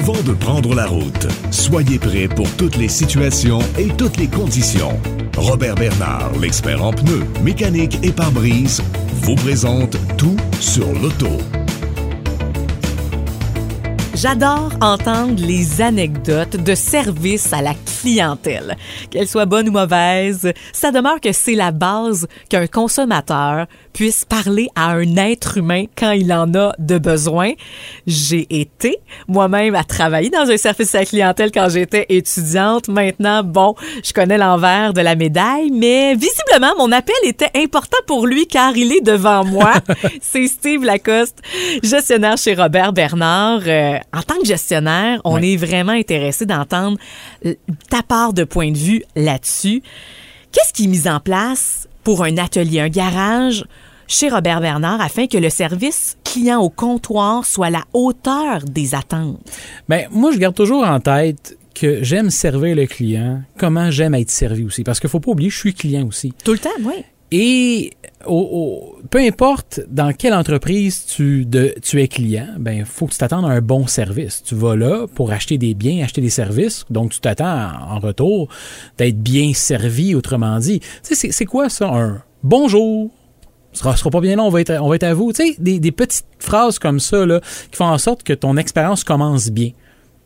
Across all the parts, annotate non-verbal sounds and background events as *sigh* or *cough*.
avant de prendre la route. Soyez prêts pour toutes les situations et toutes les conditions. Robert Bernard, l'expert en pneus, mécanique et pare-brise, vous présente tout sur l'auto. J'adore entendre les anecdotes de service à la clientèle. Qu'elles soient bonnes ou mauvaises, ça demeure que c'est la base qu'un consommateur puisse parler à un être humain quand il en a de besoin. J'ai été moi-même à travailler dans un service à la clientèle quand j'étais étudiante. Maintenant, bon, je connais l'envers de la médaille, mais visiblement, mon appel était important pour lui car il est devant moi. *laughs* c'est Steve Lacoste, gestionnaire chez Robert Bernard. Euh, en tant que gestionnaire, on est vraiment intéressé d'entendre ta part de point de vue là-dessus. Qu'est-ce qui est mis en place pour un atelier, un garage chez Robert Bernard afin que le service client au comptoir soit à la hauteur des attentes? Bien, moi, je garde toujours en tête que j'aime servir le client, comment j'aime être servi aussi. Parce qu'il ne faut pas oublier, je suis client aussi. Tout le temps, oui. Et peu importe dans quelle entreprise tu, es client, ben faut que tu t'attendes à un bon service. Tu vas là pour acheter des biens, acheter des services, donc tu t'attends en retour d'être bien servi, autrement dit. C'est quoi ça, un bonjour, ce sera, sera pas bien long, on va être, on va être à vous. Tu sais, des, des petites phrases comme ça là, qui font en sorte que ton expérience commence bien.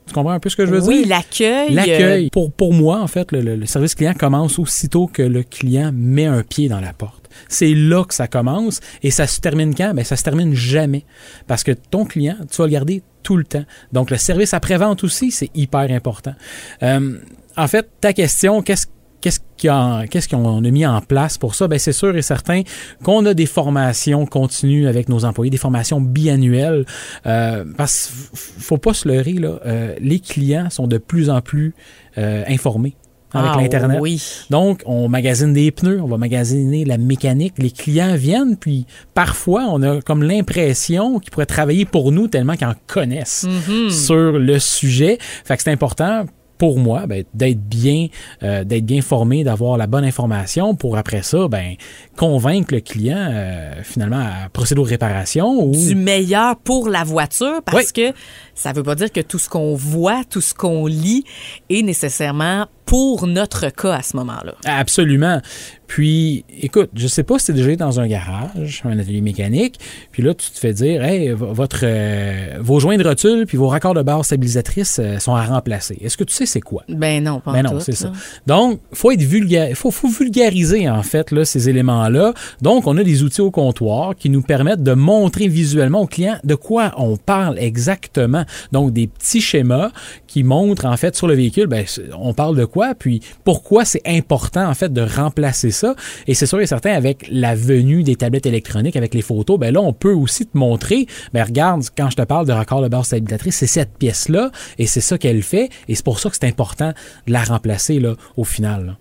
Tu comprends un peu ce que je veux dire? Oui, l'accueil. L'accueil. Pour, pour moi, en fait, le, service client commence aussitôt que le client met un pied dans la porte. C'est là que ça commence et ça se termine quand? Ben, ça se termine jamais. Parce que ton client, tu vas le garder tout le temps. Donc, le service après-vente aussi, c'est hyper important. Euh, en fait, ta question, qu'est-ce Qu'est-ce qu'on a mis en place pour ça? Ben, c'est sûr et certain qu'on a des formations continues avec nos employés, des formations biannuelles. Euh, parce qu'il faut pas se leurrer, là, euh, les clients sont de plus en plus euh, informés avec ah, l'Internet. Oui. Donc, on magasine des pneus, on va magasiner la mécanique. Les clients viennent, puis parfois, on a comme l'impression qu'ils pourraient travailler pour nous tellement qu'ils en connaissent Mm-hmm. sur le sujet. Fait que c'est important pour moi, ben, d'être bien, euh, d'être bien formé, d'avoir la bonne information pour après ça, ben, convaincre le client euh, finalement à procéder aux réparations ou du meilleur pour la voiture parce que ça veut pas dire que tout ce qu'on voit, tout ce qu'on lit est nécessairement pour notre cas à ce moment-là. Absolument. Puis, écoute, je sais pas si tu es déjà dans un garage, un atelier mécanique, puis là, tu te fais dire, hey, votre, euh, vos joints de rotule puis vos raccords de barre stabilisatrices euh, sont à remplacer. Est-ce que tu sais c'est quoi? Ben non, pas Ben non, c'est ça. Donc, faut être vulgaire, faut, faut vulgariser, en fait, là, ces éléments-là. Donc, on a des outils au comptoir qui nous permettent de montrer visuellement au client de quoi on parle exactement. Donc, des petits schémas qui montrent, en fait, sur le véhicule, ben, on parle de quoi, puis pourquoi c'est important, en fait, de remplacer ça. Et c'est sûr et certain, avec la venue des tablettes électroniques, avec les photos, ben là, on peut aussi te montrer, ben regarde, quand je te parle de raccord de barre stabilisatrice, c'est cette pièce-là, et c'est ça qu'elle fait, et c'est pour ça que c'est important de la remplacer, là, au final.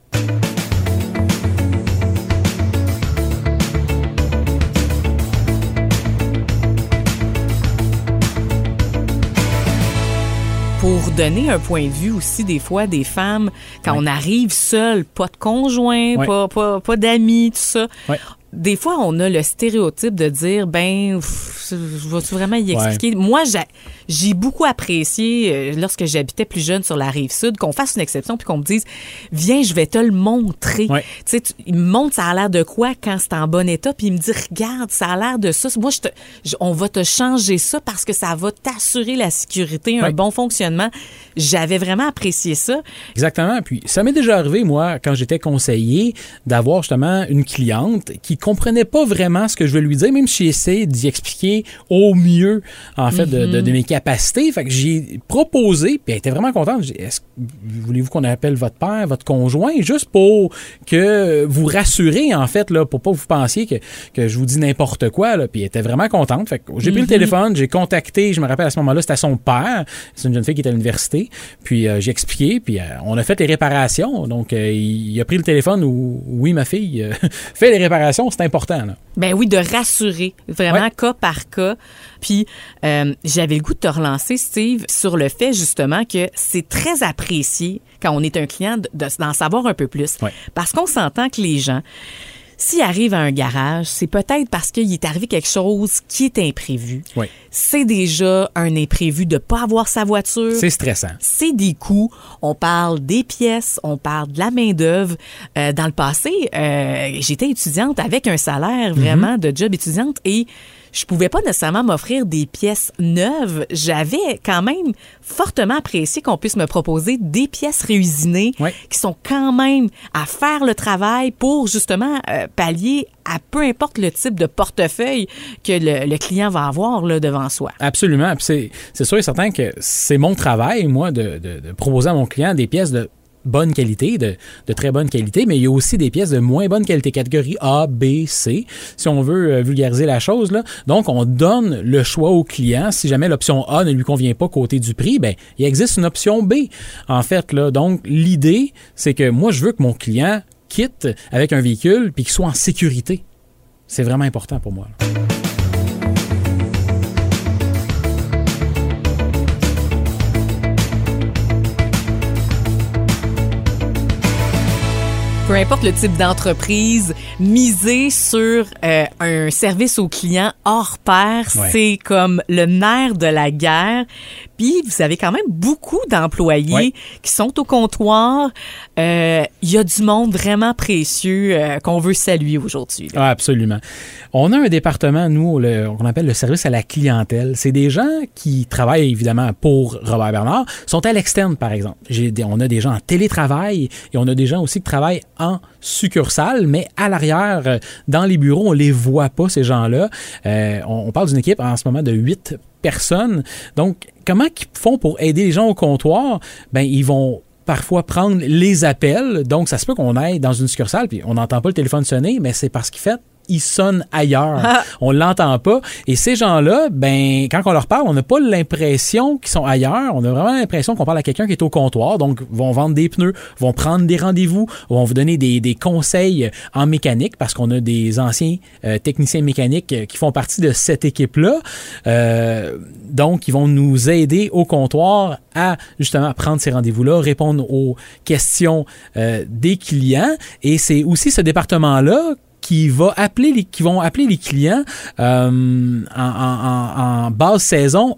Pour donner un point de vue aussi des fois des femmes quand Ouais. on arrive seul, pas de conjoint, Ouais. pas pas, pas d'amis, tout ça. Ouais. Des fois, on a le stéréotype de dire ben pff, je vais-tu vraiment y Ouais. expliquer? Moi, j'ai- j'ai beaucoup apprécié euh, lorsque j'habitais plus jeune sur la rive sud qu'on fasse une exception puis qu'on me dise viens, je vais te le montrer. Ouais. Tu sais, tu- il me montre ça a l'air de quoi quand c'est en bon état puis il me dit regarde, ça a l'air de ça. Moi, je te, je- on va te changer ça parce que ça va t'assurer la sécurité, un Ouais. bon fonctionnement. J'avais vraiment apprécié ça. Exactement. Puis ça m'est déjà arrivé, moi, quand j'étais conseiller, d'avoir justement une cliente qui comprenait pas vraiment ce que je veux lui dire, même si j'ai essayé d'y expliquer au mieux, en fait, de, de- de mes capacités. Fait que j'ai proposé, puis elle était vraiment contente. J'ai dit, Est-ce que voulez-vous qu'on appelle votre père, votre conjoint, juste pour que vous rassurez, en fait, là, pour pas vous pensiez que, que je vous dis n'importe quoi, là. Puis elle était vraiment contente. Fait que j'ai pris le téléphone, j'ai contacté, je me rappelle à ce moment-là, c'était son père. C'est une jeune fille qui était à l'université. Puis euh, j'ai expliqué, puis euh, on a fait les réparations. Donc, euh, il, il a pris le téléphone où, oui, ma fille, *laughs* fait les réparations, c'est important. Là. Ben oui, de rassurer, vraiment Ouais. cas par cas. Puis euh, j'avais le goût de te relancer, Steve, sur le fait justement que c'est très apprécié quand on est un client de- de- d'en savoir un peu plus. Ouais. Parce qu'on s'entend que les gens, S'il arrive à un garage, c'est peut-être parce qu'il est arrivé quelque chose qui est imprévu. Oui. C'est déjà un imprévu de pas avoir sa voiture. C'est stressant. C'est des coûts. On parle des pièces, on parle de la main-d'œuvre. Euh, dans le passé, euh, j'étais étudiante avec un salaire vraiment de job étudiante et je pouvais pas nécessairement m'offrir des pièces neuves. J'avais quand même fortement apprécié qu'on puisse me proposer des pièces réusinées Oui. qui sont quand même à faire le travail pour justement euh, pallier à peu importe le type de portefeuille que le, le client va avoir là, devant soi. Absolument. C'est sûr et certain que c'est mon travail, moi, de, de- de proposer à mon client des pièces de bonne qualité, de, très bonne qualité, mais il y a aussi des pièces de moins bonne qualité, catégorie A, B, C, si on veut euh, vulgariser la chose. Donc, on donne le choix au client. Si jamais l'option A ne lui convient pas côté du prix, ben, il existe une option B, en fait. Donc, l'idée, c'est que moi, je veux que mon client quitte avec un véhicule puis qu'il soit en sécurité. C'est vraiment important pour moi. Peu importe le type d'entreprise, miser sur euh, un service au client hors pair, Ouais. c'est comme le nerf de la guerre. Puis vous avez quand même beaucoup d'employés qui sont au comptoir. Euh, Il y a du monde vraiment précieux euh, qu'on veut saluer aujourd'hui. Ah, absolument. On a un département, nous, qu'on appelle le service à la clientèle. C'est des gens qui travaillent évidemment pour Robert Bernard, sont à l'externe, par exemple. Des- on a des gens en télétravail et on a des gens aussi qui travaillent en succursale, mais à l'arrière, euh, dans les bureaux, on les voit pas, ces gens-là. Euh, on, on parle d'une équipe en ce moment de huit personnes. Donc, comment ils font pour aider les gens au comptoir? Ben, ils vont parfois prendre les appels. Donc, ça se peut qu'on aille dans une succursale, puis on n'entend pas le téléphone sonner, mais c'est parce qu'il fait il sonne ailleurs. Ah. On l'entend pas. Et ces gens-là, ben, quand on leur parle, on n'a pas l'impression qu'ils sont ailleurs. On a vraiment l'impression qu'on parle à quelqu'un qui est au comptoir. Donc, vont vendre des pneus, vont prendre des rendez-vous, vont vous donner des, des conseils en mécanique parce qu'on a des anciens euh, techniciens mécaniques qui font partie de cette équipe-là. Euh, donc, ils vont nous aider au comptoir à justement prendre ces rendez-vous-là, répondre aux questions euh, des clients. Et c'est aussi ce département-là qui va appeler les, qui vont appeler les clients euh, en, en- en- basse saison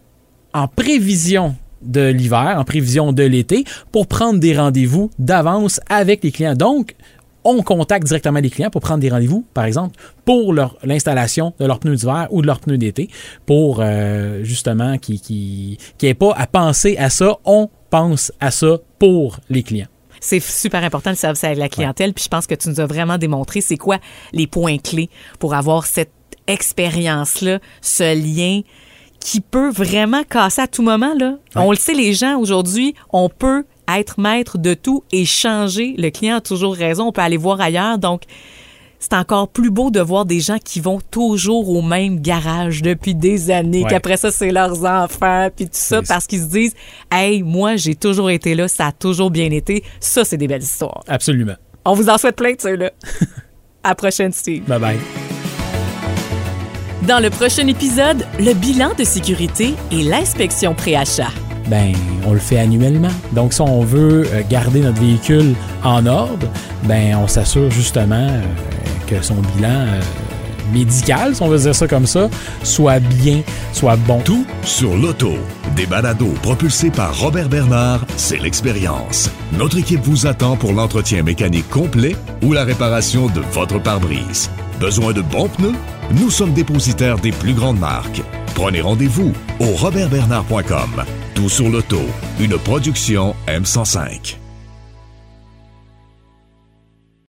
en prévision de l'hiver, en prévision de l'été, pour prendre des rendez-vous d'avance avec les clients. Donc, on contacte directement les clients pour prendre des rendez-vous, par exemple, pour l'installation de leurs pneus d'hiver ou de leurs pneus d'été, pour euh, justement qu'ils qui, qui pas à penser à ça. On pense à ça pour les clients. C'est super important le service à la clientèle. Puis je pense que tu nous as vraiment démontré c'est quoi les points clés pour avoir cette expérience-là, ce lien qui peut vraiment casser à tout moment. Là. On le sait, les gens aujourd'hui, on peut être maître de tout et changer. Le client a toujours raison. On peut aller voir ailleurs. Donc, c'est encore plus beau de voir des gens qui vont toujours au même garage depuis des années, Ouais. qu'après ça, c'est leurs enfants, puis tout ça, parce qu'ils se disent, hey, moi, j'ai toujours été là, ça a toujours bien été. Ça, c'est des belles histoires. Absolument. On vous en souhaite plein de ceux-là. *laughs* à la prochaine, Steve. Bye bye. Dans le prochain épisode, le bilan de sécurité et l'inspection pré-achat. Ben, on le fait annuellement. Donc, si on veut euh, garder notre véhicule en ordre, ben, on s'assure justement euh, que son bilan euh, médical, si on veut dire ça comme ça, soit bien, soit bon. Tout sur l'auto. Des balados propulsés par Robert Bernard, c'est l'expérience. Notre équipe vous attend pour l'entretien mécanique complet ou la réparation de votre pare-brise. Besoin de bons pneus? Nous sommes dépositaires des plus grandes marques. Prenez rendez-vous au robertbernard.com. Tout sur l'auto, une production M105.